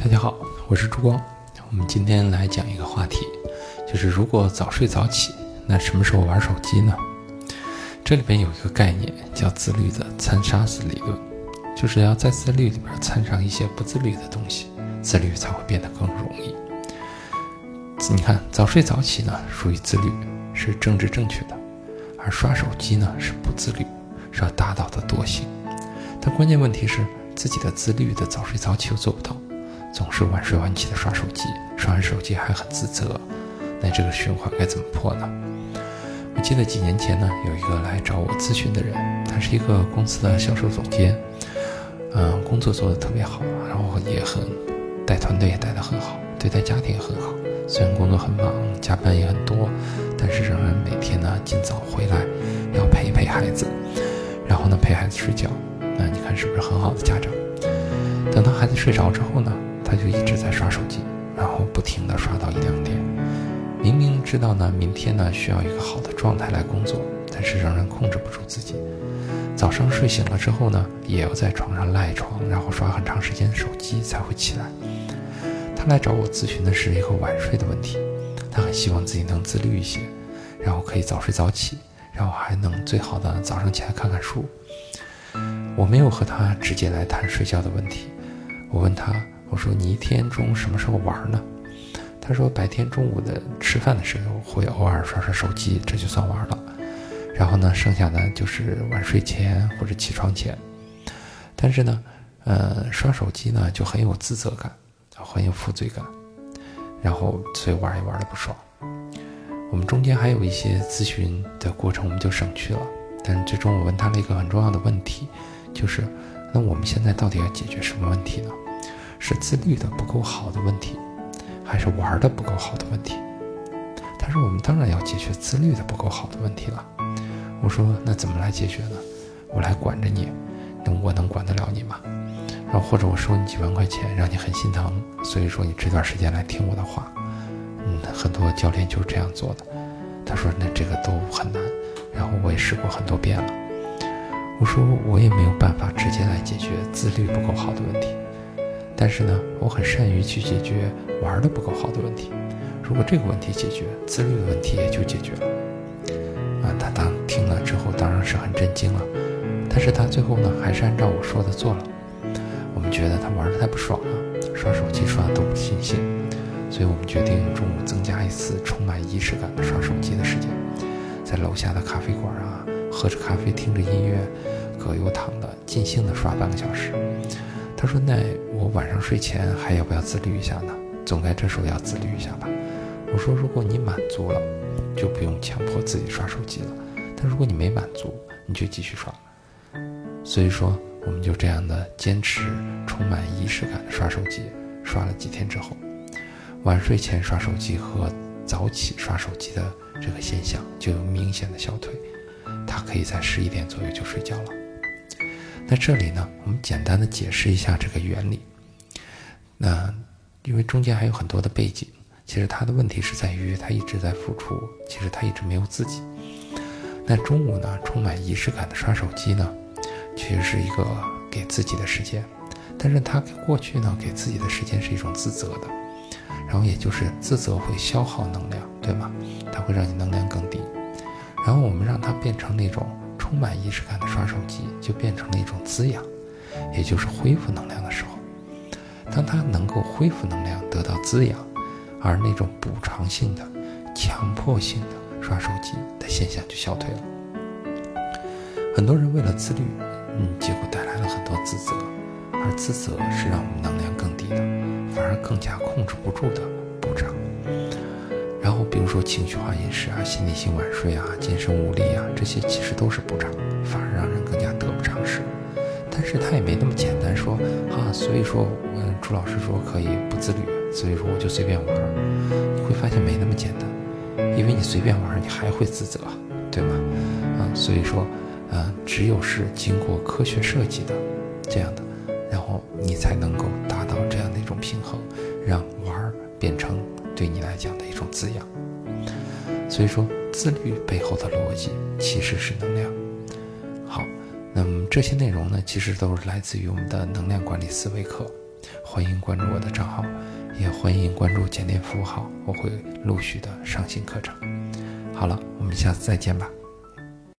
大家好，我是朱光。我们今天来讲一个话题，就是如果早睡早起，那什么时候玩手机呢？这里边有一个概念叫自律的掺沙子理论，就是要在自律里边掺上一些不自律的东西，自律才会变得更容易。你看，早睡早起呢属于自律，是政治正确的；而刷手机呢是不自律，是要大倒的惰性。但关键问题是，自己的自律的早睡早起又做不到。总是晚睡晚起的刷手机，刷完手机还很自责，那这个循环该怎么破呢？我记得几年前呢，有一个来找我咨询的人，他是一个公司的销售总监，嗯，工作做得特别好，然后也很带团队也带得很好，对待家庭也很好。虽然工作很忙，加班也很多，但是仍然每天呢尽早回来，要陪陪孩子，然后呢陪孩子睡觉。那你看是不是很好的家长？等到孩子睡着之后呢？他就一直在刷手机，然后不停地刷到一两点。明明知道呢，明天呢需要一个好的状态来工作，但是仍然控制不住自己。早上睡醒了之后呢，也要在床上赖床，然后刷很长时间手机才会起来。他来找我咨询的是一个晚睡的问题，他很希望自己能自律一些，然后可以早睡早起，然后还能最好的早上起来看看书。我没有和他直接来谈睡觉的问题，我问他。我说你一天中什么时候玩呢？他说白天中午的吃饭的时候会偶尔刷刷手机，这就算玩了。然后呢，剩下的就是晚睡前或者起床前。但是呢，呃，刷手机呢就很有自责感，很有负罪感，然后所以玩也玩的不爽。我们中间还有一些咨询的过程，我们就省去了。但最终我问他了一个很重要的问题，就是那我们现在到底要解决什么问题呢？是自律的不够好的问题，还是玩的不够好的问题？他说：“我们当然要解决自律的不够好的问题了。”我说：“那怎么来解决呢？我来管着你，那我能管得了你吗？然后或者我收你几万块钱，让你很心疼，所以说你这段时间来听我的话。嗯，很多教练就是这样做的。他说：那这个都很难。然后我也试过很多遍了。我说我也没有办法直接来解决自律不够好的问题。”但是呢，我很善于去解决玩的不够好的问题。如果这个问题解决，自律的问题也就解决了。啊，他当听了之后当然是很震惊了。但是他最后呢，还是按照我说的做了。我们觉得他玩的太不爽了，刷手机刷的都不尽兴，所以我们决定中午增加一次充满仪式感的刷手机的时间，在楼下的咖啡馆啊，喝着咖啡，听着音乐，葛优躺的尽兴的刷半个小时。他说：“那我晚上睡前还要不要自律一下呢？总该这时候要自律一下吧。”我说：“如果你满足了，就不用强迫自己刷手机了。但如果你没满足，你就继续刷。”所以说，我们就这样的坚持，充满仪式感的刷手机。刷了几天之后，晚睡前刷手机和早起刷手机的这个现象就有明显的消退。他可以在十一点左右就睡觉了。在这里呢，我们简单的解释一下这个原理。那因为中间还有很多的背景，其实他的问题是在于他一直在付出，其实他一直没有自己。那中午呢，充满仪式感的刷手机呢，其实是一个给自己的时间，但是他过去呢，给自己的时间是一种自责的，然后也就是自责会消耗能量，对吗？它会让你能量更低，然后我们让它变成那种。充满仪式感的刷手机，就变成了一种滋养，也就是恢复能量的时候。当它能够恢复能量，得到滋养，而那种补偿性的、强迫性的刷手机的现象就消退了。很多人为了自律，嗯，结果带来了很多自责，而自责是让我们能量更低的，反而更加控制不住的补偿。然后，比如说情绪化饮食啊、心理性晚睡啊、健身无力啊，这些其实都是补偿，反而让人更加得不偿失。但是它也没那么简单，说啊，所以说，嗯，朱老师说可以不自律，所以说我就随便玩。你会发现没那么简单，因为你随便玩，你还会自责，对吗？啊，所以说，啊，只有是经过科学设计的这样的，然后你才能够达到这样的一种平衡，让玩变成。对你来讲的一种滋养，所以说自律背后的逻辑其实是能量。好，那么这些内容呢，其实都是来自于我们的能量管理思维课欢迎关注我的账号，也欢迎关注简练服务号，我会陆续的上新课程。好了，我们下次再见吧。